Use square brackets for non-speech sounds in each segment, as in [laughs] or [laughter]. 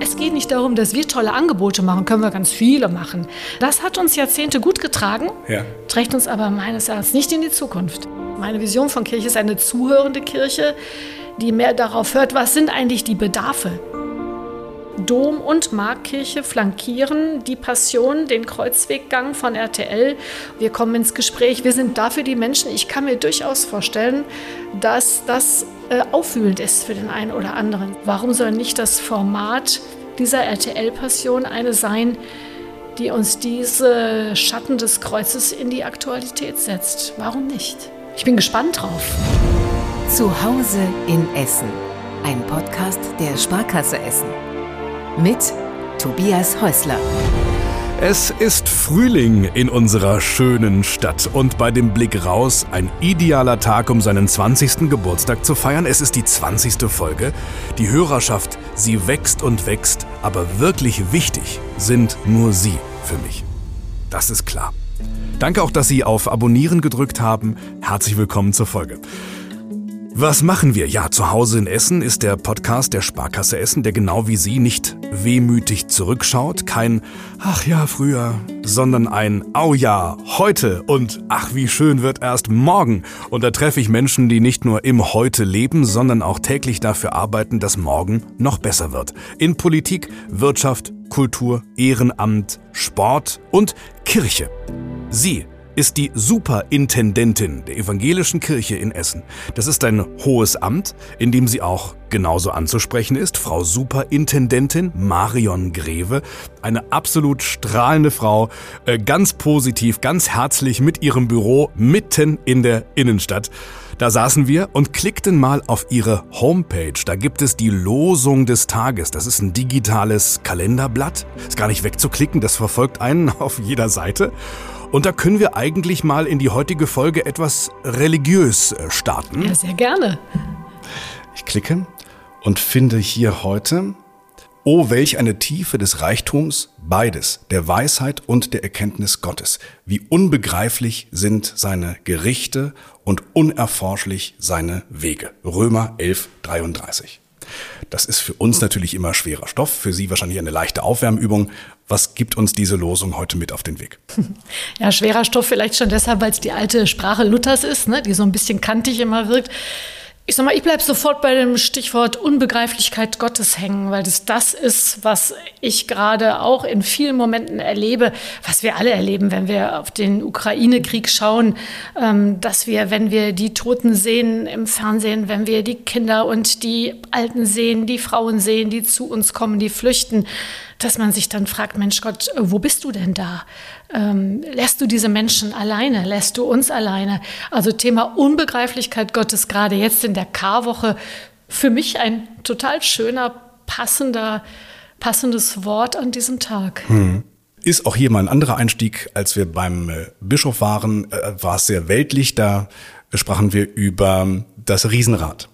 Es geht nicht darum, dass wir tolle Angebote machen, können wir ganz viele machen. Das hat uns Jahrzehnte gut getragen, ja. trägt uns aber meines Erachtens nicht in die Zukunft. Meine Vision von Kirche ist eine zuhörende Kirche, die mehr darauf hört, was sind eigentlich die Bedarfe. Dom und Markkirche flankieren die Passion, den Kreuzweggang von RTL. Wir kommen ins Gespräch. Wir sind da für die Menschen. Ich kann mir durchaus vorstellen, dass das äh, auffühlend ist für den einen oder anderen. Warum soll nicht das Format dieser RTL-Passion eine sein, die uns diese Schatten des Kreuzes in die Aktualität setzt? Warum nicht? Ich bin gespannt drauf. Zu Hause in Essen. Ein Podcast der Sparkasse Essen. Mit Tobias Häusler. Es ist Frühling in unserer schönen Stadt und bei dem Blick raus ein idealer Tag, um seinen 20. Geburtstag zu feiern. Es ist die 20. Folge. Die Hörerschaft, sie wächst und wächst, aber wirklich wichtig sind nur Sie für mich. Das ist klar. Danke auch, dass Sie auf Abonnieren gedrückt haben. Herzlich willkommen zur Folge. Was machen wir? Ja, zu Hause in Essen ist der Podcast der Sparkasse Essen, der genau wie Sie nicht wehmütig zurückschaut, kein Ach ja, früher, sondern ein Au ja, heute und Ach wie schön wird erst morgen. Und da treffe ich Menschen, die nicht nur im Heute leben, sondern auch täglich dafür arbeiten, dass morgen noch besser wird. In Politik, Wirtschaft, Kultur, Ehrenamt, Sport und Kirche. Sie ist die Superintendentin der Evangelischen Kirche in Essen. Das ist ein hohes Amt, in dem sie auch genauso anzusprechen ist. Frau Superintendentin Marion Greve, eine absolut strahlende Frau, äh, ganz positiv, ganz herzlich mit ihrem Büro mitten in der Innenstadt. Da saßen wir und klickten mal auf ihre Homepage. Da gibt es die Losung des Tages. Das ist ein digitales Kalenderblatt. Ist gar nicht wegzuklicken, das verfolgt einen [laughs] auf jeder Seite. Und da können wir eigentlich mal in die heutige Folge etwas religiös äh, starten. Ja, sehr gerne. Ich klicke und finde hier heute, oh, welch eine Tiefe des Reichtums, beides, der Weisheit und der Erkenntnis Gottes. Wie unbegreiflich sind seine Gerichte und unerforschlich seine Wege. Römer 11, 33. Das ist für uns natürlich immer schwerer Stoff, für Sie wahrscheinlich eine leichte Aufwärmübung. Was gibt uns diese Losung heute mit auf den Weg? [laughs] Ja, schwerer Stoff vielleicht schon deshalb, weil es die alte Sprache Luthers ist, ne, die so ein bisschen kantig immer wirkt. Ich sag mal, ich bleibe sofort bei dem Stichwort Unbegreiflichkeit Gottes hängen, weil das das ist, was ich gerade auch in vielen Momenten erlebe, was wir alle erleben, wenn wir auf den Ukraine-Krieg schauen, ähm, dass wir, wenn wir die Toten sehen im Fernsehen, wenn wir die Kinder und die Alten sehen, die Frauen sehen, die zu uns kommen, die flüchten, dass man sich dann fragt, Mensch Gott, wo bist du denn da? Ähm, lässt du diese Menschen alleine? Lässt du uns alleine? Also Thema Unbegreiflichkeit Gottes gerade jetzt in der Karwoche für mich ein total schöner, passender, passendes Wort an diesem Tag. Hm. Ist auch hier mal ein anderer Einstieg, als wir beim äh, Bischof waren, äh, war es sehr weltlich. Da sprachen wir über das Riesenrad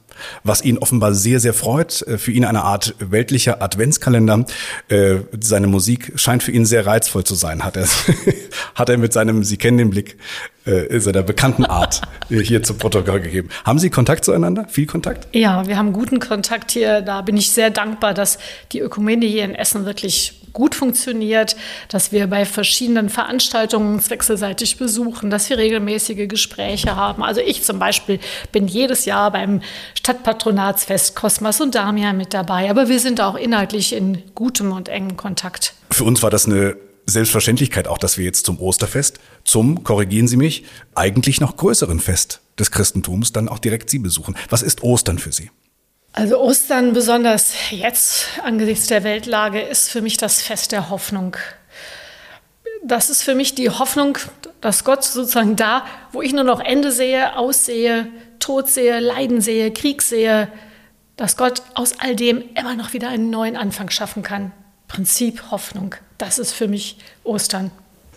was ihn offenbar sehr, sehr freut. Äh, für ihn eine Art weltlicher Adventskalender. Äh, seine Musik scheint für ihn sehr reizvoll zu sein, hat er, [laughs] hat er mit seinem, Sie kennen den Blick, äh, seiner bekannten Art hier zu Protokoll gegeben. Haben Sie Kontakt zueinander? Viel Kontakt? Ja, wir haben guten Kontakt hier. Da bin ich sehr dankbar, dass die Ökumene hier in Essen wirklich gut funktioniert, dass wir bei verschiedenen Veranstaltungen uns wechselseitig besuchen, dass wir regelmäßige Gespräche haben. Also ich zum Beispiel bin jedes Jahr beim Stadtpatronatsfest Kosmas und Damia mit dabei, aber wir sind auch inhaltlich in gutem und engem Kontakt. Für uns war das eine Selbstverständlichkeit auch, dass wir jetzt zum Osterfest, zum, korrigieren Sie mich, eigentlich noch größeren Fest des Christentums dann auch direkt Sie besuchen. Was ist Ostern für Sie? Also Ostern, besonders jetzt angesichts der Weltlage, ist für mich das Fest der Hoffnung. Das ist für mich die Hoffnung, dass Gott sozusagen da, wo ich nur noch Ende sehe, aussehe, Tod sehe, Leiden sehe, Krieg sehe, dass Gott aus all dem immer noch wieder einen neuen Anfang schaffen kann. Prinzip Hoffnung, das ist für mich Ostern.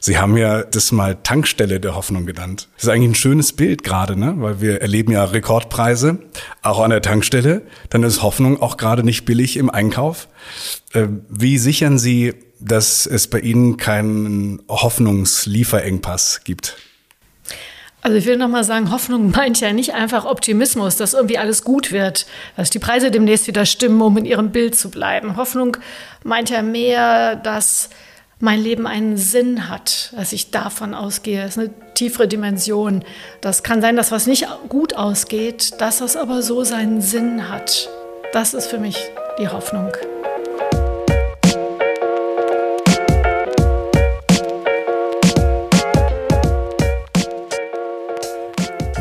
Sie haben ja das mal Tankstelle der Hoffnung genannt. Das ist eigentlich ein schönes Bild gerade, ne? weil wir erleben ja Rekordpreise, auch an der Tankstelle. Dann ist Hoffnung auch gerade nicht billig im Einkauf. Ähm, wie sichern Sie, dass es bei Ihnen keinen Hoffnungslieferengpass gibt? Also ich will nochmal sagen, Hoffnung meint ja nicht einfach Optimismus, dass irgendwie alles gut wird, dass die Preise demnächst wieder stimmen, um in ihrem Bild zu bleiben. Hoffnung meint ja mehr, dass mein Leben einen Sinn hat, dass ich davon ausgehe. Das ist eine tiefere Dimension. Das kann sein, dass was nicht gut ausgeht, dass das aber so seinen Sinn hat. Das ist für mich die Hoffnung.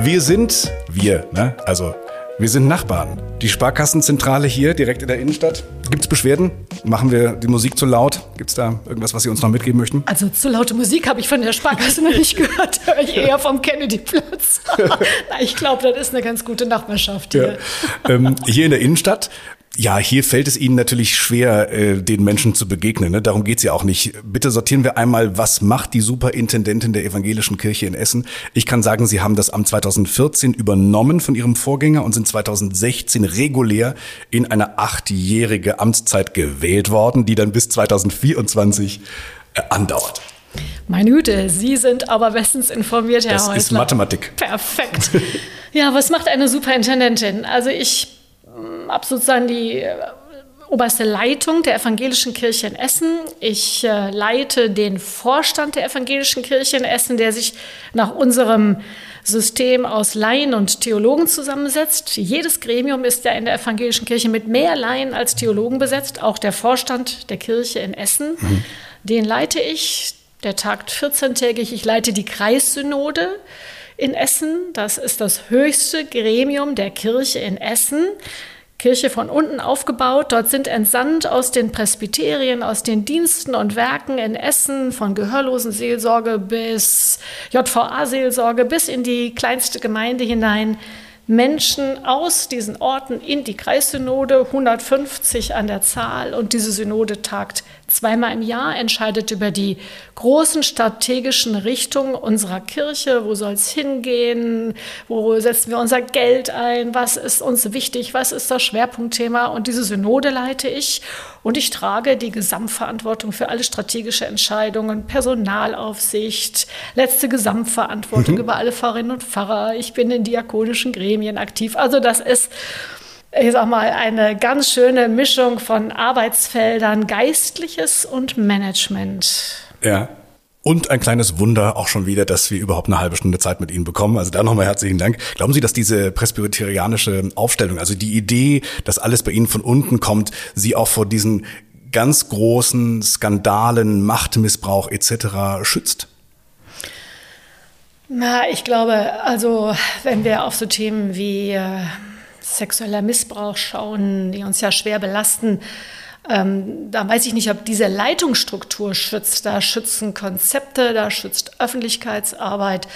Wir sind wir, ne? Also wir sind Nachbarn. Die Sparkassenzentrale hier direkt in der Innenstadt. Gibt es Beschwerden? Machen wir die Musik zu laut? Gibt es da irgendwas, was Sie uns noch mitgeben möchten? Also zu laute Musik habe ich von der Sparkasse [laughs] noch nicht gehört. Höre ich eher vom Kennedy-Platz. [laughs] ich glaube, das ist eine ganz gute Nachbarschaft hier. Ja. Ähm, hier in der Innenstadt ja, hier fällt es Ihnen natürlich schwer, äh, den Menschen zu begegnen. Ne? Darum geht's ja auch nicht. Bitte sortieren wir einmal, was macht die Superintendentin der Evangelischen Kirche in Essen? Ich kann sagen, Sie haben das Amt 2014 übernommen von Ihrem Vorgänger und sind 2016 regulär in eine achtjährige Amtszeit gewählt worden, die dann bis 2024 äh, andauert. Meine Güte, Sie sind aber bestens informiert, Herr das Häusler. Das ist Mathematik. Perfekt. Ja, was macht eine Superintendentin? Also ich habe sozusagen die äh, oberste Leitung der Evangelischen Kirche in Essen. Ich äh, leite den Vorstand der Evangelischen Kirche in Essen, der sich nach unserem System aus Laien und Theologen zusammensetzt. Jedes Gremium ist ja in der Evangelischen Kirche mit mehr Laien als Theologen besetzt, auch der Vorstand der Kirche in Essen. Mhm. Den leite ich. Der tagt 14-tägig. Ich leite die Kreissynode in Essen. Das ist das höchste Gremium der Kirche in Essen. Kirche von unten aufgebaut. Dort sind entsandt aus den Presbyterien, aus den Diensten und Werken in Essen, von Gehörlosenseelsorge bis JVA-Seelsorge, bis in die kleinste Gemeinde hinein, Menschen aus diesen Orten in die Kreissynode, 150 an der Zahl. Und diese Synode tagt zweimal im Jahr, entscheidet über die großen strategischen Richtungen unserer Kirche. Wo soll es hingehen? Wo setzen wir unser Geld ein? Was ist uns wichtig? Was ist das Schwerpunktthema? Und diese Synode leite ich. Und ich trage die Gesamtverantwortung für alle strategische Entscheidungen, Personalaufsicht, letzte Gesamtverantwortung mhm. über alle Pfarrerinnen und Pfarrer. Ich bin in diakonischen Gremien aktiv. Also das ist ich sag mal, eine ganz schöne Mischung von Arbeitsfeldern, Geistliches und Management. Ja. Und ein kleines Wunder auch schon wieder, dass wir überhaupt eine halbe Stunde Zeit mit Ihnen bekommen. Also da nochmal herzlichen Dank. Glauben Sie, dass diese presbyterianische Aufstellung, also die Idee, dass alles bei Ihnen von unten kommt, Sie auch vor diesen ganz großen Skandalen, Machtmissbrauch etc. schützt? Na, ich glaube, also wenn wir auf so Themen wie äh, sexueller Missbrauch schauen, die uns ja schwer belasten. Ähm, da weiß ich nicht, ob diese Leitungsstruktur schützt. Da schützen Konzepte, da schützt Öffentlichkeitsarbeit,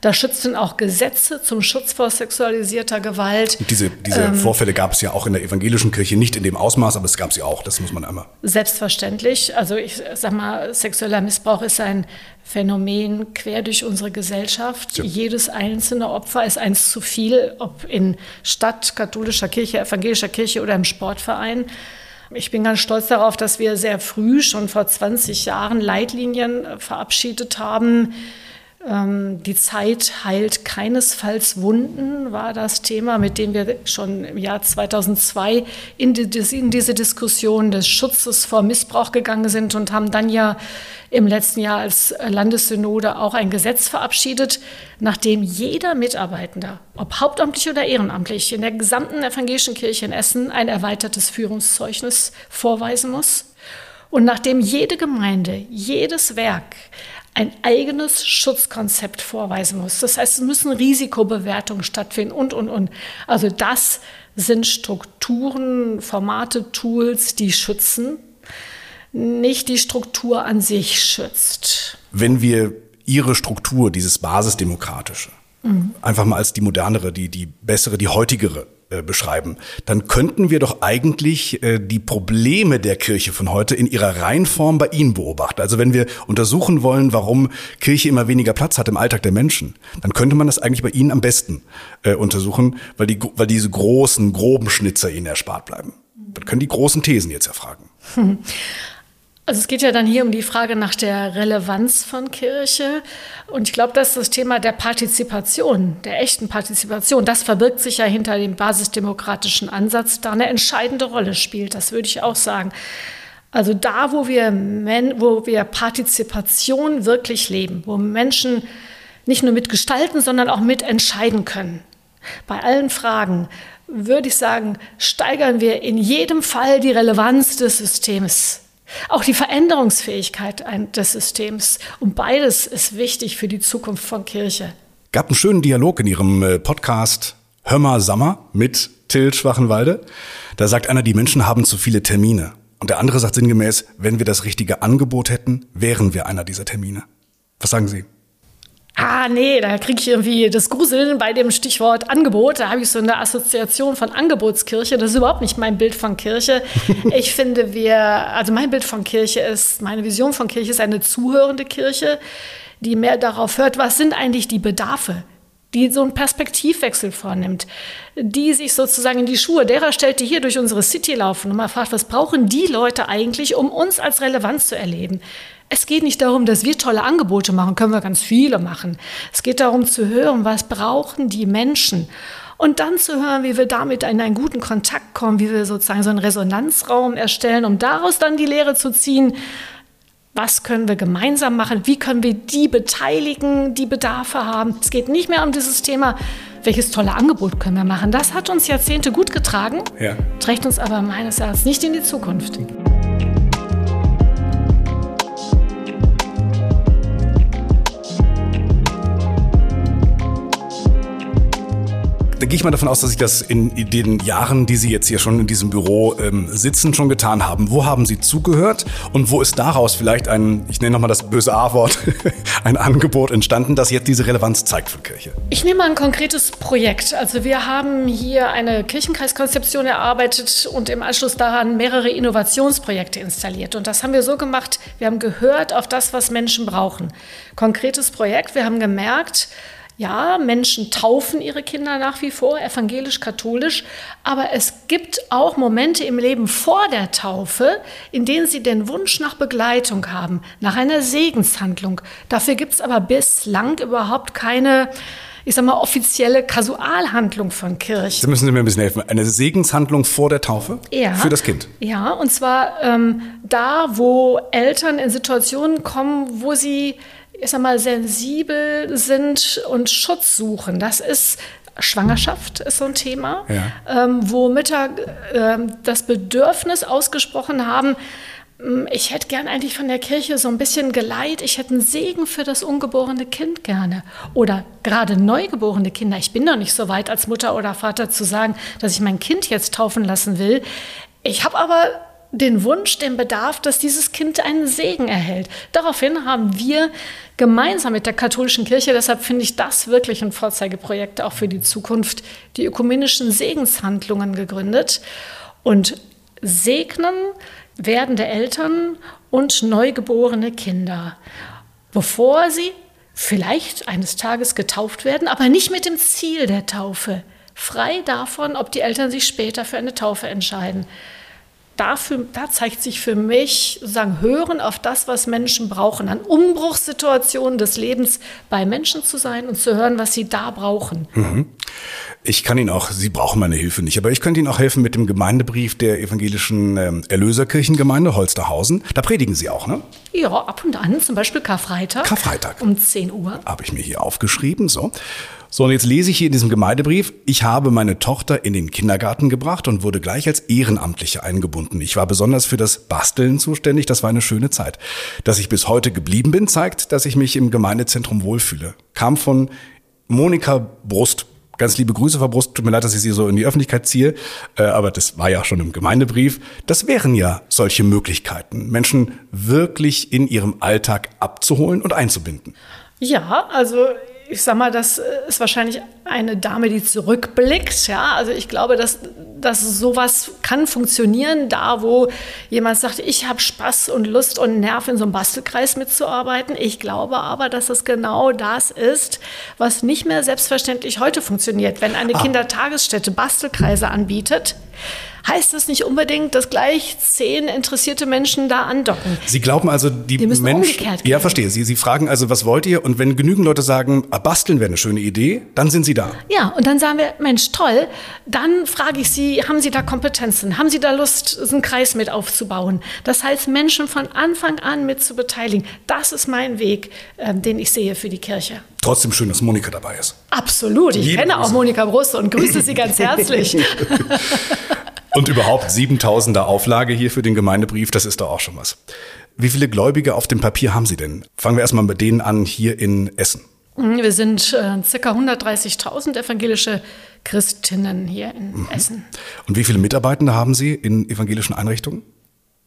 da schützen auch Gesetze zum Schutz vor sexualisierter Gewalt. Und diese, diese ähm, Vorfälle gab es ja auch in der evangelischen Kirche, nicht in dem Ausmaß, aber es gab sie auch, das muss man einmal. Selbstverständlich. Also ich sag mal, sexueller Missbrauch ist ein Phänomen quer durch unsere Gesellschaft. Ja. Jedes einzelne Opfer ist eins zu viel, ob in Stadt, katholischer Kirche, evangelischer Kirche oder im Sportverein. Ich bin ganz stolz darauf, dass wir sehr früh, schon vor 20 Jahren, Leitlinien verabschiedet haben, die Zeit heilt keinesfalls Wunden, war das Thema, mit dem wir schon im Jahr 2002 in, die, in, diese Diskussion des Schutzes vor Missbrauch gegangen sind und haben dann ja im letzten Jahr als Landessynode auch ein Gesetz verabschiedet, nachdem jeder Mitarbeitender, ob hauptamtlich oder ehrenamtlich, in der gesamten evangelischen Kirche in Essen ein erweitertes Führungszeugnis vorweisen muss. Und nachdem jede Gemeinde, jedes Werk ein eigenes Schutzkonzept vorweisen muss. Das heißt, es müssen Risikobewertungen stattfinden und, und, und. Also das sind Strukturen, Formate, Tools, die schützen, nicht die Struktur an sich schützt. Wenn wir Ihre Struktur, dieses Basisdemokratische, mhm. einfach mal als die modernere, die, die bessere, die heutigere äh, beschreiben, dann könnten wir doch eigentlich äh, die Probleme der Kirche von heute in ihrer Reinform bei Ihnen beobachten. Also wenn wir untersuchen wollen, warum Kirche immer weniger Platz hat im Alltag der Menschen, dann könnte man das eigentlich bei Ihnen am besten äh, untersuchen, weil, die, weil diese großen, groben Schnitzer Ihnen erspart bleiben. Dann können die großen Thesen jetzt erfragen. Hm. [laughs] Also es geht ja dann hier um die Frage nach der Relevanz von Kirche. Und ich glaube, dass das Thema der Partizipation, der echten Partizipation, das verbirgt sich ja hinter dem basisdemokratischen Ansatz, da eine entscheidende Rolle spielt. Das würde ich auch sagen. Also da, wo wir, wo wir Partizipation wirklich leben, wo Menschen nicht nur mitgestalten, sondern auch mitentscheiden können. Bei allen Fragen würde ich sagen, steigern wir in jedem Fall die Relevanz des Systems. Auch die Veränderungsfähigkeit des Systems. Und beides ist wichtig für die Zukunft von Kirche. Gab einen schönen Dialog in Ihrem äh, Podcast Hör mal Sommer mit Till Schwachenwalde. Da sagt einer, die Menschen haben zu viele Termine. Und der andere sagt sinngemäß, wenn wir das richtige Angebot hätten, wären wir einer dieser Termine. Was sagen Sie? Ah, nee, da kriege ich irgendwie das Gruseln bei dem Stichwort Angebot. Da habe ich so eine Assoziation von Angebotskirche. Das ist überhaupt nicht mein Bild von Kirche. [laughs] Ich finde, wir, also mein Bild von Kirche ist, meine Vision von Kirche ist eine zuhörende Kirche, die mehr darauf hört, was sind eigentlich die Bedarfe die so einen Perspektivwechsel vornimmt, die sich sozusagen in die Schuhe derer stellt, die hier durch unsere City laufen und mal fragt, was brauchen die Leute eigentlich, um uns als Relevanz zu erleben? Es geht nicht darum, dass wir tolle Angebote machen, können wir ganz viele machen. Es geht darum zu hören, was brauchen die Menschen. Und dann zu hören, wie wir damit in einen guten Kontakt kommen, wie wir sozusagen so einen Resonanzraum erstellen, um daraus dann die Lehre zu ziehen, was können wir gemeinsam machen, wie können wir die beteiligen, die Bedarfe haben. Es geht nicht mehr um dieses Thema, welches tolle Angebot können wir machen. Das hat uns Jahrzehnte gut getragen, ja. trägt uns aber meines Erachtens nicht in die Zukunft. Da gehe ich mal davon aus, dass Sie das in den Jahren, die Sie jetzt hier schon in diesem Büro ähm, sitzen, schon getan haben. Wo haben Sie zugehört und wo ist daraus vielleicht ein, ich nenne nochmal das böse A-Wort, [laughs] ein Angebot entstanden, das jetzt diese Relevanz zeigt für Kirche? Ich nehme mal ein konkretes Projekt. Also wir haben hier eine Kirchenkreiskonzeption erarbeitet und im Anschluss daran mehrere Innovationsprojekte installiert. Und das haben wir so gemacht, wir haben gehört auf das, was Menschen brauchen. Konkretes Projekt, wir haben gemerkt, ja, Menschen taufen ihre Kinder nach wie vor, evangelisch-katholisch, aber es gibt auch Momente im Leben vor der Taufe, in denen sie den Wunsch nach Begleitung haben, nach einer Segenshandlung. Dafür gibt es aber bislang überhaupt keine ich sag mal, offizielle Kasualhandlung von Kirche. Sie müssen Sie mir ein bisschen helfen. Eine Segenshandlung vor der Taufe? Ja. Für das Kind? Ja, und zwar ähm, da, wo Eltern in Situationen kommen, wo sie ich sag mal, sensibel sind und Schutz suchen. Das ist Schwangerschaft ist so ein Thema, ja. ähm, wo Mütter äh, das Bedürfnis ausgesprochen haben, hm, ich hätte gern eigentlich von der Kirche so ein bisschen Geleit. Ich hätte einen Segen für das ungeborene Kind gerne. Oder gerade neugeborene Kinder. Ich bin noch nicht so weit als Mutter oder Vater zu sagen, dass ich mein Kind jetzt taufen lassen will. Ich habe aber den Wunsch, den Bedarf, dass dieses Kind einen Segen erhält. Daraufhin haben wir gemeinsam mit der katholischen Kirche, deshalb finde ich das wirklich ein Vorzeigeprojekt auch für die Zukunft, die ökumenischen Segenshandlungen gegründet. Und segnen werdende Eltern und neugeborene Kinder, bevor sie vielleicht eines Tages getauft werden, aber nicht mit dem Ziel der Taufe, frei davon, ob die Eltern sich später für eine Taufe entscheiden dafür, da zeigt sich für mich sozusagen Hören auf das, was Menschen brauchen, an Umbruchssituationen des Lebens bei Menschen zu sein und zu hören, was sie da brauchen. Mhm. Ich kann Ihnen auch, Sie brauchen meine Hilfe nicht, aber ich könnte Ihnen auch helfen mit dem Gemeindebrief der evangelischen ähm, Erlöserkirchengemeinde Holsterhausen. Da predigen Sie auch, ne? Ja, ab und an, zum Beispiel Karfreitag. Karfreitag. Um 10 Uhr. Habe ich mir hier aufgeschrieben, so. So, und jetzt lese ich hier in diesem Gemeindebrief, ich habe meine Tochter in den Kindergarten gebracht und wurde gleich als Ehrenamtliche eingebunden. Ich war besonders für das Basteln zuständig, das war eine schöne Zeit. Dass ich bis heute geblieben bin, zeigt, dass ich mich im Gemeindezentrum wohlfühle. Kam von Monika Brust. Ganz liebe Grüße, Frau Brust. Tut mir leid, dass ich Sie so in die Öffentlichkeit ziehe, äh, aber das war ja schon im Gemeindebrief. Das wären ja solche Möglichkeiten, Menschen wirklich in ihrem Alltag abzuholen und einzubinden. Ja, also ich sag mal, das ist wahrscheinlich eine Dame, die zurückblickt. Ja, also ich glaube, dass, dass sowas kann funktionieren, da wo jemand sagt, ich habe Spaß und Lust und Nerv in so einem Bastelkreis mitzuarbeiten. Ich glaube aber, dass das genau das ist, was nicht mehr selbstverständlich heute funktioniert. Wenn eine ah. Kindertagesstätte Bastelkreise anbietet, heißt das nicht unbedingt, dass gleich zehn interessierte Menschen da andocken. Sie glauben also, die, Menschen. Ja, verstehe. Sie, Sie fragen also, was wollt ihr? Und wenn genügend Leute sagen, ah, basteln wäre eine schöne Idee, dann sind Sie da. Ja, und dann sagen wir, Mensch, toll. Dann frage ich Sie, haben Sie da Kompetenzen? Haben Sie da Lust, einen Kreis mit aufzubauen? Das heißt, Menschen von Anfang an mit zu beteiligen. Das ist mein Weg, äh, den ich sehe für die Kirche. Trotzdem schön, dass Monika dabei ist. Absolut. Ich Jede kenne auch Monika Brust und grüße Sie [laughs] ganz herzlich. [laughs] Und überhaupt 7000er Auflage hier für den Gemeindebrief, das ist doch auch schon was. Wie viele Gläubige auf dem Papier haben Sie denn? Fangen wir erstmal mit denen an hier in Essen. Wir sind äh, circa 130.000 evangelische Christinnen hier in mhm. Essen. Und wie viele Mitarbeitende haben Sie in evangelischen Einrichtungen?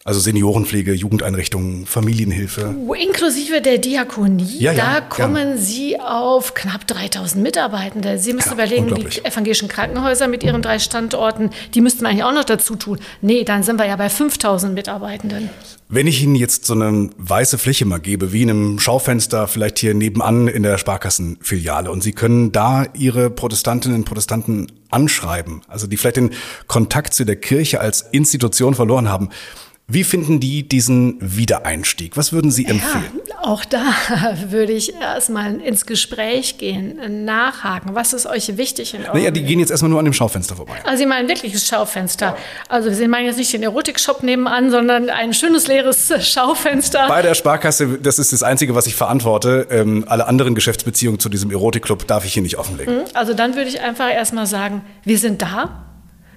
Also Seniorenpflege, Jugendeinrichtungen, Familienhilfe. Inklusive der Diakonie, ja, ja, da kommen ja. Sie auf knapp 3000 Mitarbeitende. Sie müssen überlegen, die evangelischen Krankenhäuser mit ihren drei Standorten, die müssten wir eigentlich auch noch dazu tun. Nee, dann sind wir ja bei 5000 Mitarbeitenden. Wenn ich Ihnen jetzt so eine weiße Fläche mal gebe, wie in einem Schaufenster, vielleicht hier nebenan in der Sparkassenfiliale, und Sie können da Ihre Protestantinnen und Protestanten anschreiben, also die vielleicht den Kontakt zu der Kirche als Institution verloren haben, wie finden die diesen Wiedereinstieg? Was würden Sie empfehlen? Ja, auch da [laughs] würde ich erstmal ins Gespräch gehen, nachhaken. Was ist euch wichtig in Naja, die gehen jetzt erstmal nur an dem Schaufenster vorbei. Also Sie meinen wirkliches Schaufenster. Also Sie meinen jetzt nicht den Erotikshop nebenan, sondern ein schönes leeres Schaufenster. Bei der Sparkasse, das ist das Einzige, was ich verantworte. Ähm, alle anderen Geschäftsbeziehungen zu diesem Erotikclub darf ich hier nicht offenlegen. Mhm. Also dann würde ich einfach erstmal sagen, wir sind da.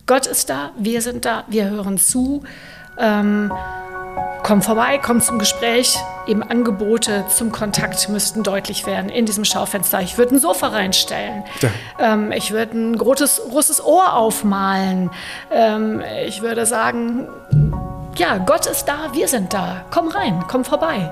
Gott ist da, wir sind da, wir hören zu. Ähm, komm vorbei, komm zum Gespräch. Eben Angebote zum Kontakt müssten deutlich werden in diesem Schaufenster. Ich würde ein Sofa reinstellen. Ja. Ähm, ich würde ein großes, großes Ohr aufmalen. Ähm, ich würde sagen, ja, Gott ist da, wir sind da. Komm rein, komm vorbei.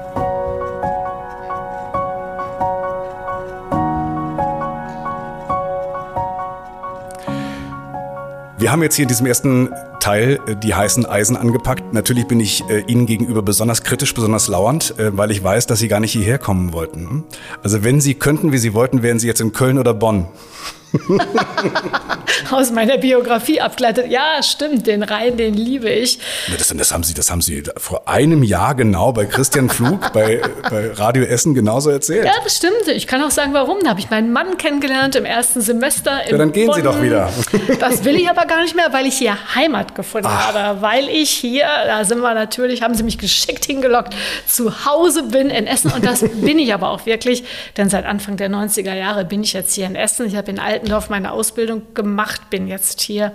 Wir haben jetzt hier in diesem ersten Teil äh, die heißen Eisen angepackt. Natürlich bin ich äh, Ihnen gegenüber besonders kritisch, besonders lauernd, äh, weil ich weiß, dass Sie gar nicht hierher kommen wollten. Also wenn Sie könnten, wie Sie wollten, wären Sie jetzt in Köln oder Bonn. [laughs] aus meiner Biografie abgeleitet. Ja, stimmt, den Rhein, den liebe ich. Das, das, haben Sie, das haben Sie vor einem Jahr genau bei Christian Flug bei, bei Radio Essen genauso erzählt. Ja, das stimmt. Ich kann auch sagen, warum. Da habe ich meinen Mann kennengelernt im ersten Semester. ja, dann gehen Bonn. Sie doch wieder. [laughs] Das will ich aber gar nicht mehr, weil ich hier Heimat gefunden Ach. habe. Weil ich hier, da sind wir natürlich, haben Sie mich geschickt hingelockt, zu Hause bin in Essen. Und das bin ich aber auch wirklich. Denn seit Anfang der 90er Jahre bin ich jetzt hier in Essen. Ich habe in Altendorf meine Ausbildung gemacht gemacht, bin jetzt hier,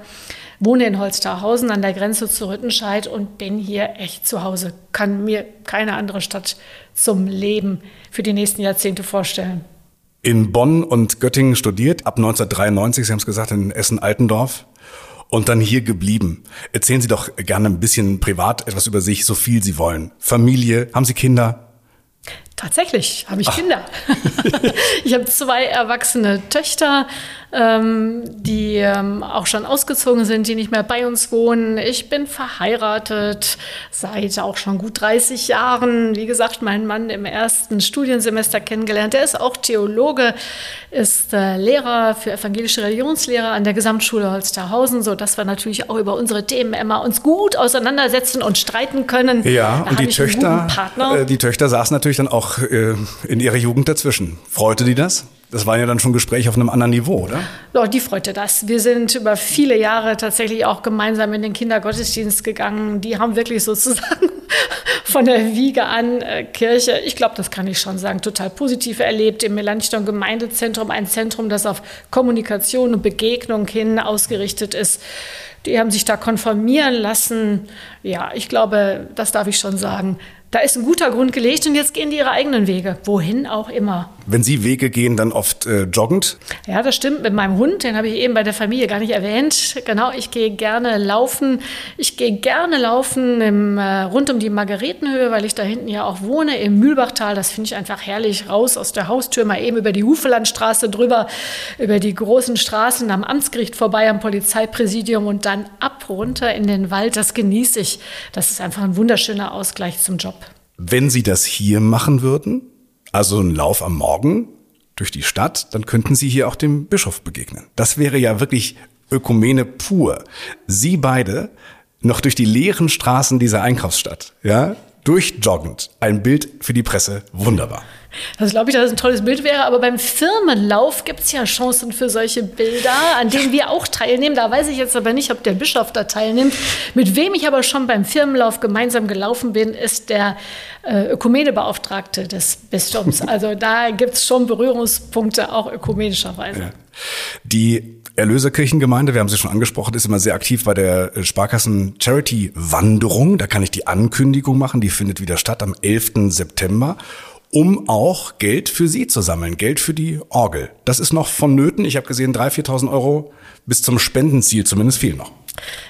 wohne in Holsterhausen an der Grenze zu Rüttenscheid und bin hier echt zu Hause. Kann mir keine andere Stadt zum Leben für die nächsten Jahrzehnte vorstellen. In Bonn und Göttingen studiert, ab 1993, Sie haben es gesagt, in Essen-Altendorf und dann hier geblieben. Erzählen Sie doch gerne ein bisschen privat etwas über sich, so viel Sie wollen. Familie, haben Sie Kinder? Tatsächlich habe ich Ach. Kinder. [laughs] ich habe zwei erwachsene Töchter, ähm, die ähm, auch schon ausgezogen sind, die nicht mehr bei uns wohnen. Ich bin verheiratet seit auch schon gut 30 Jahren. Wie gesagt, meinen Mann im ersten Studiensemester kennengelernt. Der ist auch Theologe, ist äh, Lehrer für evangelische Religionslehre an der Gesamtschule Holsterhausen, so dass wir natürlich auch über unsere Themen immer uns gut auseinandersetzen und streiten können. Ja, da und die Töchter, äh, die Töchter saßen natürlich dann auch äh, in ihrer Jugend dazwischen. Freute die das? Das waren ja dann schon Gespräche auf einem anderen Niveau, oder? Ja, die freute das. Wir sind über viele Jahre tatsächlich auch gemeinsam in den Kindergottesdienst gegangen. Die haben wirklich sozusagen [laughs] von der Wiege an äh, Kirche, ich glaube, das kann ich schon sagen, total positiv erlebt. Im Melanchthon Gemeindezentrum, ein Zentrum, das auf Kommunikation und Begegnung hin ausgerichtet ist. Die haben sich da konformieren lassen. Ja, ich glaube, das darf ich schon sagen da ist ein guter Grund gelegt und jetzt gehen die ihre eigenen Wege, wohin auch immer. Wenn Sie Wege gehen, dann oft äh, joggend? Ja, das stimmt. Mit meinem Hund, den habe ich eben bei der Familie gar nicht erwähnt. Genau, ich gehe gerne laufen. Ich gehe gerne laufen im, äh, rund um die Margaretenhöhe, weil ich da hinten ja auch wohne, im Mühlbachtal. Das finde ich einfach herrlich. Raus aus der Haustür, mal eben über die Hufelandstraße drüber, über die großen Straßen am Amtsgericht vorbei, am Polizeipräsidium und dann ab runter in den Wald. Das genieße ich. Das ist einfach ein wunderschöner Ausgleich zum Job. Wenn Sie das hier machen würden, also einen Lauf am Morgen durch die Stadt, dann könnten Sie hier auch dem Bischof begegnen. Das wäre ja wirklich Ökumene pur. Sie beide noch durch die leeren Straßen dieser Einkaufsstadt, ja, durchjoggend. Ein Bild für die Presse. Wunderbar. Das glaube ich, dass das ein tolles Bild wäre. Aber beim Firmenlauf gibt es ja Chancen für solche Bilder, an denen wir auch teilnehmen. Da weiß ich jetzt aber nicht, ob der Bischof da teilnimmt. Mit wem ich aber schon beim Firmenlauf gemeinsam gelaufen bin, ist der äh, Ökumenebeauftragte des Bistums. [laughs] Also da gibt es schon Berührungspunkte, auch ökumenischerweise. Ja. Die Erlöserkirchengemeinde, wir haben sie schon angesprochen, ist immer sehr aktiv bei der Sparkassen Charity Wanderung. Da kann ich die Ankündigung machen, die findet wieder statt am 11. September um auch Geld für Sie zu sammeln, Geld für die Orgel. Das ist noch vonnöten. Ich habe gesehen, 3.000, 4.000 Euro bis zum Spendenziel zumindest fehlen noch.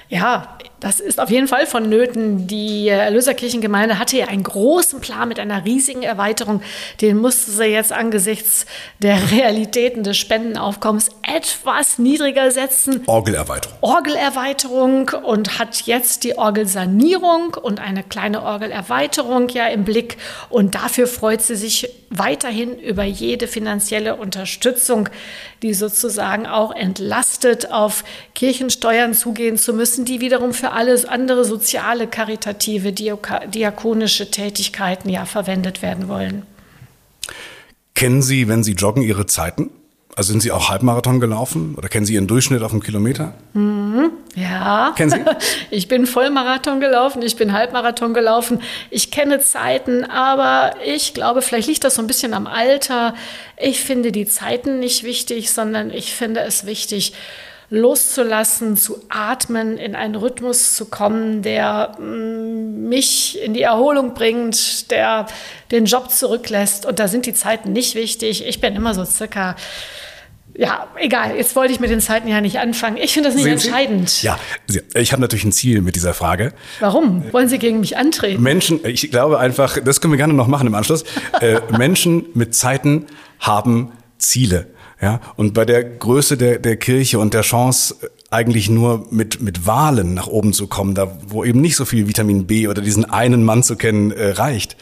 Ja, das ist auf jeden Fall vonnöten. Die Erlöserkirchengemeinde hatte ja einen großen Plan mit einer riesigen Erweiterung. Den musste sie jetzt angesichts der Realitäten des Spendenaufkommens etwas niedriger setzen. Orgelerweiterung. Orgelerweiterung und hat jetzt die Orgelsanierung und eine kleine Orgelerweiterung ja im Blick. Und dafür freut sie sich weiterhin über jede finanzielle Unterstützung, die sozusagen auch entlastet, auf Kirchensteuern zugehen zu müssen, die wiederum für alles andere soziale, karitative, diakonische Tätigkeiten ja verwendet werden wollen. Kennen Sie, wenn Sie joggen, Ihre Zeiten? Also sind Sie auch Halbmarathon gelaufen oder kennen Sie Ihren Durchschnitt auf einen Kilometer? Mhm, ja. Kennen Sie? [laughs] Ich bin Vollmarathon gelaufen, ich bin Halbmarathon gelaufen. Ich kenne Zeiten, aber ich glaube, vielleicht liegt das so ein bisschen am Alter. Ich finde die Zeiten nicht wichtig, sondern ich finde es wichtig, loszulassen, zu atmen, in einen Rhythmus zu kommen, der mm, mich in die Erholung bringt, der den Job zurücklässt. Und da sind die Zeiten nicht wichtig. Ich bin immer so circa ja, egal. Jetzt wollte ich mit den Zeiten ja nicht anfangen. Ich finde das nicht Sehen entscheidend. Sie? Ja, ich habe natürlich ein Ziel mit dieser Frage. Warum? Wollen Sie gegen mich antreten? Menschen, ich glaube einfach, das können wir gerne noch machen im Anschluss. äh, [laughs] Menschen mit Zeiten haben Ziele. Ja, und bei der Größe der, der Kirche und der Chance, eigentlich nur mit, mit Wahlen nach oben zu kommen, da wo eben nicht so viel Vitamin B oder diesen einen Mann zu kennen äh, reicht,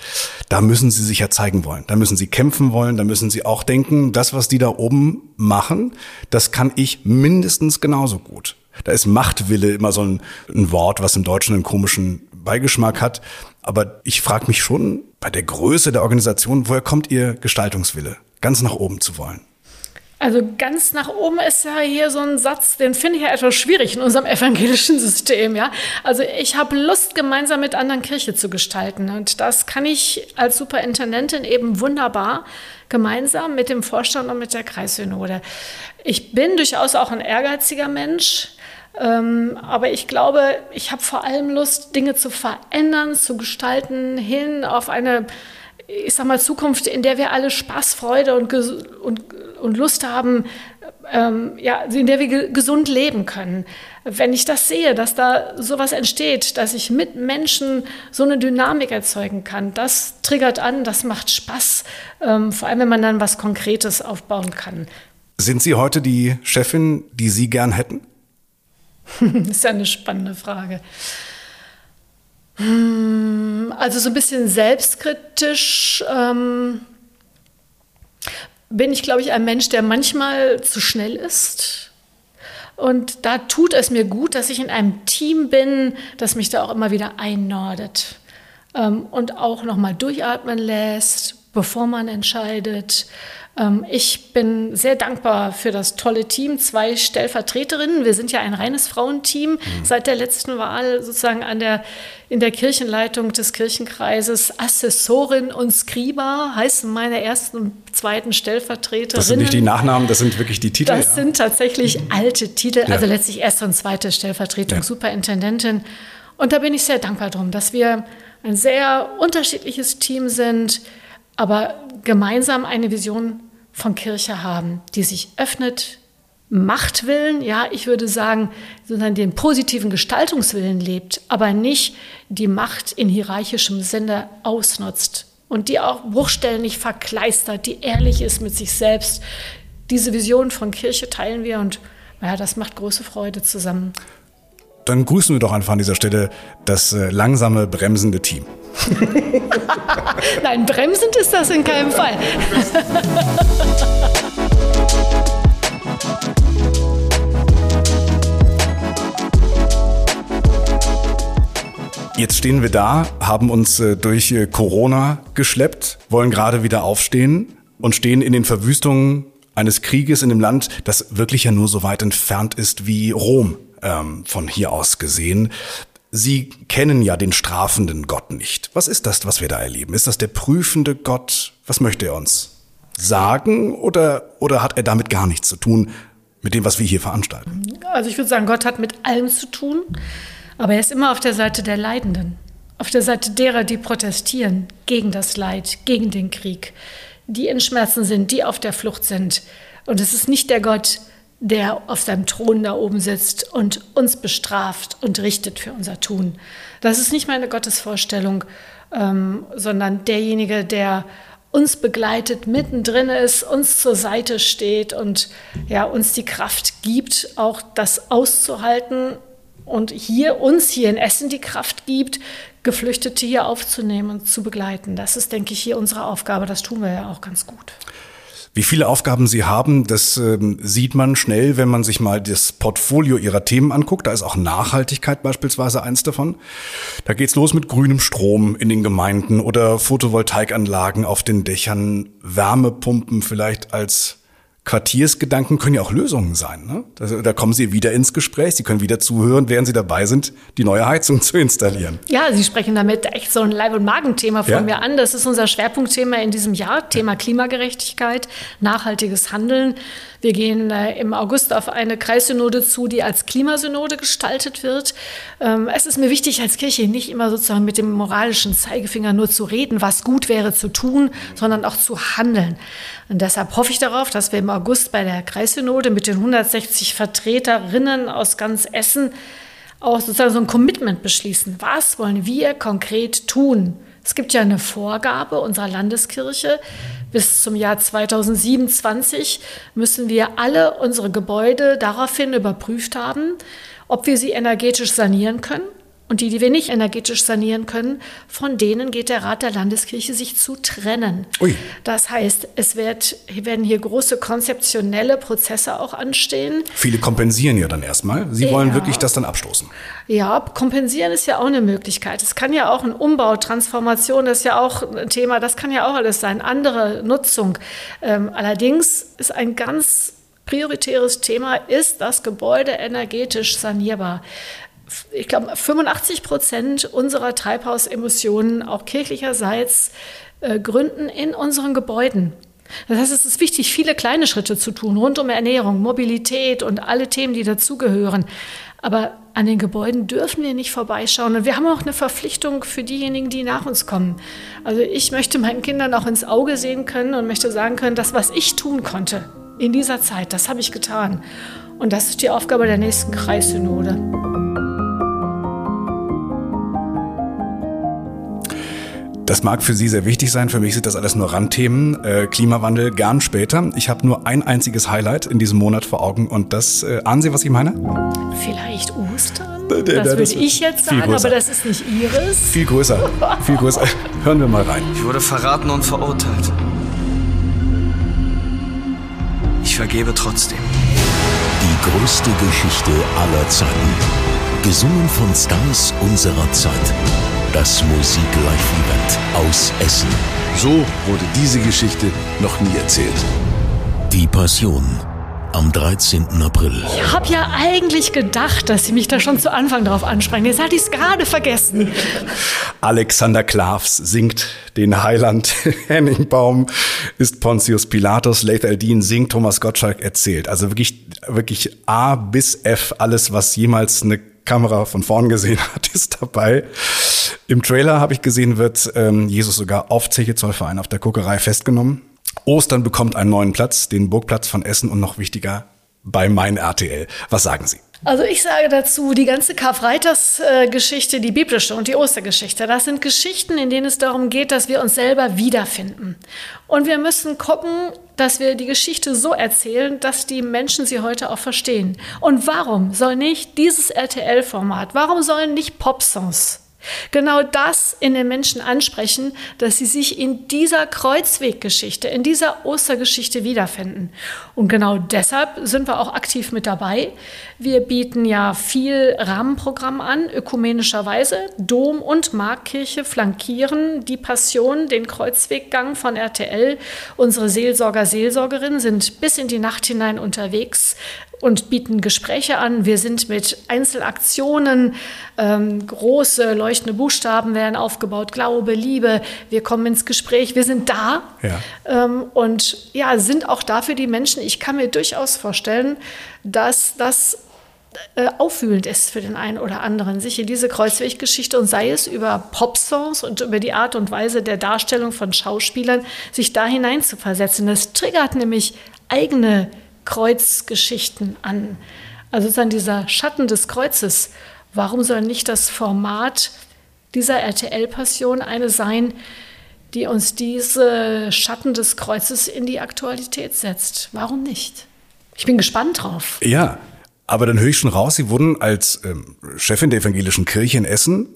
da müssen sie sich ja zeigen wollen. Da müssen sie kämpfen wollen, da müssen sie auch denken, das, was die da oben machen, das kann ich mindestens genauso gut. Da ist Machtwille immer so ein, ein Wort, was im Deutschen einen komischen Beigeschmack hat. Aber ich frage mich schon bei der Größe der Organisation, woher kommt ihr Gestaltungswille, ganz nach oben zu wollen? Also ganz nach oben ist ja hier so ein Satz, den finde ich ja etwas schwierig in unserem [laughs] evangelischen System. Ja? Also ich habe Lust, gemeinsam mit anderen Kirche zu gestalten. Und das kann ich als Superintendentin eben wunderbar gemeinsam mit dem Vorstand und mit der Kreissynode. Ich bin durchaus auch ein ehrgeiziger Mensch. Ähm, aber ich glaube, ich habe vor allem Lust, Dinge zu verändern, zu gestalten, hin auf eine ich sag mal, Zukunft, in der wir alle Spaß, Freude und, und, und Lust haben, ähm, ja, in der wir gesund leben können. Wenn ich das sehe, dass da sowas entsteht, dass ich mit Menschen so eine Dynamik erzeugen kann, das triggert an, das macht Spaß, ähm, vor allem wenn man dann was Konkretes aufbauen kann. Sind Sie heute die Chefin, die Sie gern hätten? [laughs] das ist ja eine spannende Frage. Hm, also so ein bisschen selbstkritisch ähm, bin ich, glaube ich, ein Mensch, der manchmal zu schnell ist. Und da tut es mir gut, dass ich in einem Team bin, das mich da auch immer wieder einnordet ähm, und auch nochmal durchatmen lässt, bevor man entscheidet. Ähm, ich bin sehr dankbar für das tolle Team, zwei Stellvertreterinnen. Wir sind ja ein reines Frauenteam mhm. seit der letzten Wahl sozusagen an der, in der Kirchenleitung des Kirchenkreises. Assessorin und Skriba heißen meine ersten und zweiten Stellvertreterinnen. Das sind nicht die Nachnamen, das sind wirklich die Titel. Das ja. sind tatsächlich alte Titel, ja. also letztlich erste und zweite Stellvertretung, ja. Superintendentin. Und da bin ich sehr dankbar drum, dass wir ein sehr unterschiedliches Team sind, aber gemeinsam eine Vision von Kirche haben, die sich öffnet, Machtwillen, ja, ich würde sagen, sondern den positiven Gestaltungswillen lebt, aber nicht die Macht in hierarchischem Sinne ausnutzt und die auch Bruchstellen nicht verkleistert, die ehrlich ist mit sich selbst. Diese Vision von Kirche teilen wir und ja, das macht große Freude zusammen dann grüßen wir doch einfach an dieser Stelle das äh, langsame bremsende Team. [laughs] Nein, bremsend ist das in keinem Fall. Jetzt stehen wir da, haben uns äh, durch äh, Corona geschleppt, wollen gerade wieder aufstehen und stehen in den Verwüstungen eines Krieges in dem Land, das wirklich ja nur so weit entfernt ist wie Rom ähm, von hier aus gesehen. Sie kennen ja den strafenden Gott nicht. Was ist das, was wir da erleben? Ist das der prüfende Gott? Was möchte er uns sagen oder, oder hat er damit gar nichts zu tun mit dem, was wir hier veranstalten? Also ich würde sagen, Gott hat mit allem zu tun. Aber er ist immer auf der Seite der Leidenden, auf der Seite derer, die protestieren gegen das Leid, gegen den Krieg, die in Schmerzen sind, die auf der Flucht sind. Und es ist nicht der Gott, der auf seinem Thron da oben sitzt und uns bestraft und richtet für unser Tun. Das ist nicht meine Gottesvorstellung, ähm, sondern derjenige, der uns begleitet, mittendrin ist, uns zur Seite steht und ja, uns die Kraft gibt, auch das auszuhalten, und hier uns hier in Essen die Kraft gibt, Geflüchtete hier aufzunehmen und zu begleiten. Das ist, denke ich, hier unsere Aufgabe. Das tun wir ja auch ganz gut. Wie viele Aufgaben Sie haben, das ähm, sieht man schnell, wenn man sich mal das Portfolio Ihrer Themen anguckt. Da ist auch Nachhaltigkeit beispielsweise eins davon. Da geht's los mit grünem Strom in den Gemeinden oder Photovoltaikanlagen auf den Dächern, Wärmepumpen vielleicht als Quartiersgedanken können ja auch Lösungen sein. Ne? Da, da, kommen Sie wieder ins Gespräch, Sie können wieder zuhören, während Sie dabei sind, die neue Heizung [laughs] zu installieren. Ja, Sie sprechen damit echt so ein Leib- und Magenthema von ja. mir an. Das ist unser Schwerpunktthema in diesem Jahr, Thema Klimagerechtigkeit, nachhaltiges Handeln. Wir gehen äh, im August auf eine Kreissynode zu, die als Klimasynode gestaltet wird. Ähm, es ist mir wichtig, als Kirche nicht immer sozusagen mit dem moralischen Zeigefinger nur zu reden, was gut wäre zu tun, sondern auch zu handeln. Und deshalb hoffe ich darauf, dass wir im August bei der Kreissynode mit den 160 Vertreterinnen aus ganz Essen auch sozusagen so ein Commitment beschließen. Was wollen wir konkret tun? Es gibt ja eine Vorgabe unserer Landeskirche. Bis zum Jahr 2027 müssen wir alle unsere Gebäude daraufhin überprüft haben, ob wir sie energetisch sanieren können und die, die wir nicht energetisch sanieren können, von denen geht der Rat der Landeskirche sich zu trennen. Ui. Das heißt, es wird, werden hier große konzeptionelle Prozesse auch anstehen. Viele kompensieren ja dann erstmal. Sie ja. wollen wirklich das dann abstoßen. Ja, kompensieren ist ja auch eine Möglichkeit. Es kann ja auch ein Umbau, Transformation, das ist ja auch ein Thema, das kann ja auch alles sein, andere Nutzung. Ähm, allerdings ist ein ganz prioritäres Thema, ist das Gebäude energetisch sanierbar ich glaube, 85 Prozent unserer Treibhausemissionen, auch kirchlicherseits, äh, gründen in unseren Gebäuden. Das heißt, es ist wichtig, viele kleine Schritte zu tun, rund um Ernährung, Mobilität und alle Themen, die dazugehören. Aber an den Gebäuden dürfen wir nicht vorbeischauen. Und wir haben auch eine Verpflichtung für diejenigen, die nach uns kommen. Also ich möchte meinen Kindern auch ins Auge sehen können und möchte sagen können, das, was ich tun konnte in dieser Zeit, das habe ich getan. Und das ist die Aufgabe der nächsten Kreissynode. Das mag für Sie sehr wichtig sein. Für mich sind das alles nur Randthemen. Äh, Klimawandel gern später. Ich habe nur ein einziges Highlight in diesem Monat vor Augen und das, äh, ahnen Sie, was ich meine? Vielleicht Ostern? Das würde ich jetzt sagen, aber das ist nicht Ihres. Viel größer. Viel größer. [laughs] Hören wir mal rein. Ich wurde verraten und verurteilt. Ich vergebe trotzdem. Die größte Geschichte aller Zeiten. Gesungen von Stars unserer Zeit das Musik-Live-Event aus Essen. So wurde diese Geschichte noch nie erzählt. Die Passion am 13. April. Ich habe ja eigentlich gedacht, dass Sie mich da schon zu Anfang drauf ansprechen. Jetzt hatte ich es gerade vergessen. Alexander Klavs singt den Heiland. [laughs] Henning Baum ist Pontius Pilatus. Leith Aldin singt Thomas Gottschalk erzählt. Also wirklich, wirklich A bis F, alles, was jemals eine Kamera von vorn gesehen [laughs] hat, ist dabei. Im Trailer habe ich gesehen, wird ähm, Jesus sogar auf Zeche Zollverein auf der Kokerei festgenommen. Ostern bekommt einen neuen Platz, den Burgplatz von Essen und noch wichtiger bei Mein RTL. Was sagen Sie? Also ich sage dazu, die ganze Karfreitagsgeschichte, die biblische und die Ostergeschichte, das sind Geschichten, in denen es darum geht, dass wir uns selber wiederfinden. Und wir müssen gucken, dass wir die Geschichte so erzählen, dass die Menschen sie heute auch verstehen. Und warum soll nicht dieses RTL-Format, warum sollen nicht Popsongs Genau das in den Menschen ansprechen, dass sie sich in dieser Kreuzweggeschichte, in dieser Ostergeschichte wiederfinden. Und genau deshalb sind wir auch aktiv mit dabei. Wir bieten ja viel Rahmenprogramm an, ökumenischerweise. Dom und Markkirche flankieren die Passion, den Kreuzweggang von RTL. Unsere Seelsorger, Seelsorgerinnen sind bis in die Nacht hinein unterwegs, und bieten Gespräche an. Wir sind mit Einzelaktionen, ähm, große leuchtende Buchstaben werden aufgebaut, Glaube, Liebe, wir kommen ins Gespräch, wir sind da ja. Ähm, und ja, sind auch dafür die Menschen. Ich kann mir durchaus vorstellen, dass das äh, auffühlend ist für den einen oder anderen, sich in diese Kreuzweggeschichte und sei es über Popsongs und über die Art und Weise der Darstellung von Schauspielern, sich da hinein zu versetzen. Das triggert nämlich eigene Kreuzgeschichten an. Also sozusagen dieser Schatten des Kreuzes. Warum soll nicht das Format dieser RTL-Passion eine sein, die uns diese Schatten des Kreuzes in die Aktualität setzt? Warum nicht? Ich bin gespannt drauf. Ja, aber dann höre ich schon raus, Sie wurden als ähm, Chefin der evangelischen Kirche in Essen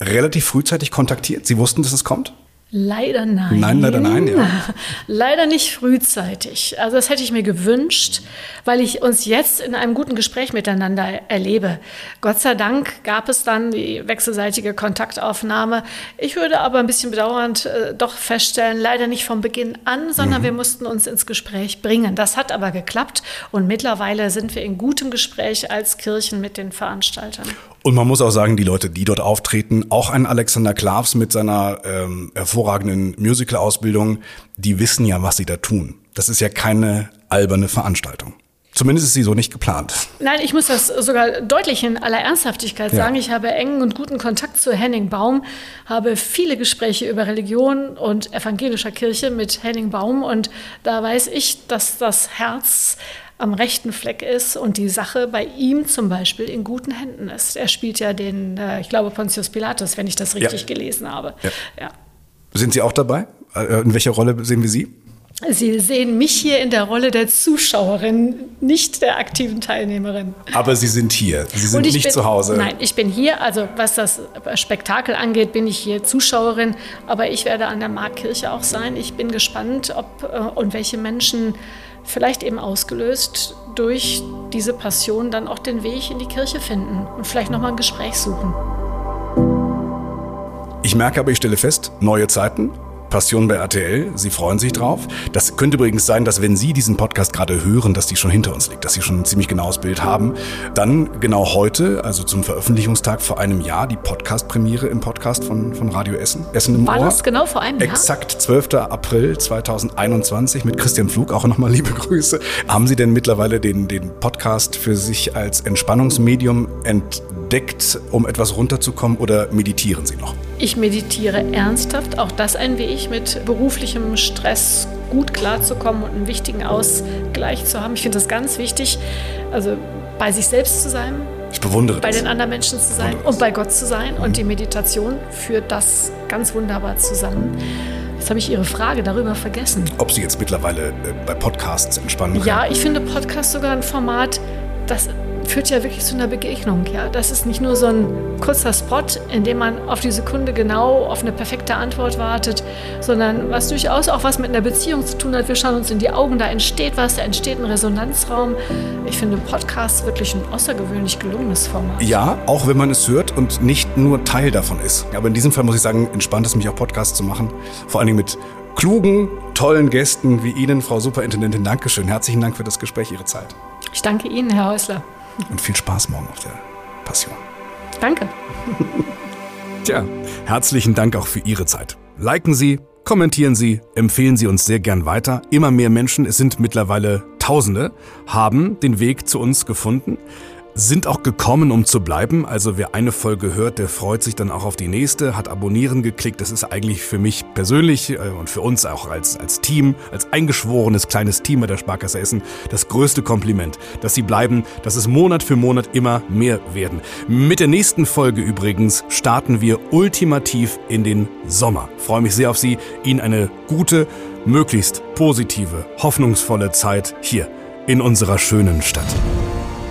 relativ frühzeitig kontaktiert. Sie wussten, dass es kommt? Leider nein. Nein, leider nein, ja. [laughs] Leider nicht frühzeitig. Also das hätte ich mir gewünscht, weil ich uns jetzt in einem guten Gespräch miteinander erlebe. Gott sei Dank gab es dann die wechselseitige Kontaktaufnahme. Ich würde aber ein bisschen bedauernd äh, doch feststellen, leider nicht vom Beginn an, sondern mhm. wir mussten uns ins Gespräch bringen. Das hat aber geklappt und mittlerweile sind wir in gutem Gespräch als Kirchen mit den Veranstaltern. Und man muss auch sagen, die Leute, die dort auftreten, auch ein Alexander Klavs mit seiner ähm, hervorragenden Musical-Ausbildung, die wissen ja, was sie da tun. Das ist ja keine alberne Veranstaltung. Zumindest ist sie so nicht geplant. Nein, ich muss das sogar deutlich in aller Ernsthaftigkeit sagen. Ja. Ich habe engen und guten Kontakt zu Henning Baum, habe viele Gespräche über Religion und evangelischer Kirche mit Henning Baum und da weiß ich, dass das Herz am rechten Fleck ist und die Sache bei ihm zum Beispiel in guten Händen ist. Er spielt ja den, äh, ich glaube, Pontius Pilatus, wenn ich das richtig ja. gelesen habe. Ja. Ja. Sind Sie auch dabei? Äh, in welcher Rolle sehen wir Sie? Sie sehen mich hier in der Rolle der Zuschauerin, nicht der aktiven Teilnehmerin. Aber Sie sind hier. Sie sind nicht bin, zu Hause. Nein, ich bin hier. Also was das Spektakel angeht, bin ich hier Zuschauerin. Aber ich werde an der Marktkirche auch sein. Ich bin gespannt, ob äh, und welche Menschen vielleicht eben ausgelöst durch diese Passion dann auch den Weg in die Kirche finden und vielleicht nochmal ein Gespräch suchen. Ich merke aber, ich stelle fest, neue Zeiten, Passion bei RTL. Sie freuen sich drauf. Das könnte übrigens sein, dass wenn Sie diesen Podcast gerade hören, dass die schon hinter uns liegt, dass Sie schon ein ziemlich genaues Bild haben. Dann genau heute, also zum Veröffentlichungstag vor einem Jahr, die Podcast-Premiere im Podcast von, von Radio Essen. Essen im War Ohr. das genau vor einem Jahr? Exakt 12. April 2021 mit Christian Flug. Auch nochmal liebe [laughs] Grüße. Haben Sie denn mittlerweile den, den Podcast für sich als Entspannungsmedium entdeckt, um etwas runterzukommen oder meditieren Sie noch? Ich meditiere ernsthaft, auch das ein Weg, mit beruflichem Stress gut klarzukommen und einen wichtigen Ausgleich zu haben. Ich finde das ganz wichtig, also bei sich selbst zu sein. Ich bewundere Bei das. den anderen Menschen zu sein und bei Gott zu sein. Und die Meditation führt das ganz wunderbar zusammen. Jetzt habe ich Ihre Frage darüber vergessen. Ob Sie jetzt mittlerweile äh, bei Podcasts entspannen können? Ja, ich finde Podcast sogar ein Format, das führt ja wirklich zu einer Begegnung. Ja? Das ist nicht nur so ein kurzer Spot, in dem man auf die Sekunde genau auf eine perfekte Antwort wartet, sondern was durchaus auch was mit einer Beziehung zu tun hat. Wir schauen uns in die Augen, da entsteht was, da entsteht ein Resonanzraum. Ich finde Podcast wirklich ein außergewöhnlich gelungenes Format. Ja, auch wenn man es hört und nicht nur Teil davon ist. Aber in diesem Fall muss ich sagen, entspannt es mich auch Podcasts zu machen. Vor allen Dingen mit klugen, tollen Gästen wie Ihnen, Frau Superintendentin. Dankeschön. Herzlichen Dank für das Gespräch, Ihre Zeit. Ich danke Ihnen, Herr Häusler. Und viel Spaß morgen auf der Passion. Danke. [laughs] Tja, herzlichen Dank auch für Ihre Zeit. Liken Sie, kommentieren Sie, empfehlen Sie uns sehr gern weiter. Immer mehr Menschen, es sind mittlerweile Tausende, haben den Weg zu uns gefunden sind auch gekommen, um zu bleiben. Also wer eine Folge hört, der freut sich dann auch auf die nächste, hat Abonnieren geklickt. Das ist eigentlich für mich persönlich äh, und für uns auch als, als Team, als eingeschworenes kleines Team bei der Sparkasse Essen das größte Kompliment, dass sie bleiben, dass es Monat für Monat immer mehr werden. Mit der nächsten Folge übrigens starten wir ultimativ in den Sommer. freue mich sehr auf Sie. Ihnen eine gute, möglichst positive, hoffnungsvolle Zeit hier in unserer schönen Stadt.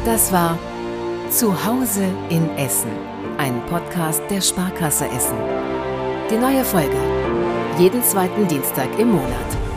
Das war Zuhause in Essen ein Podcast der Sparkasse Essen. Die neue Folge. Jeden zweiten Dienstag im Monat.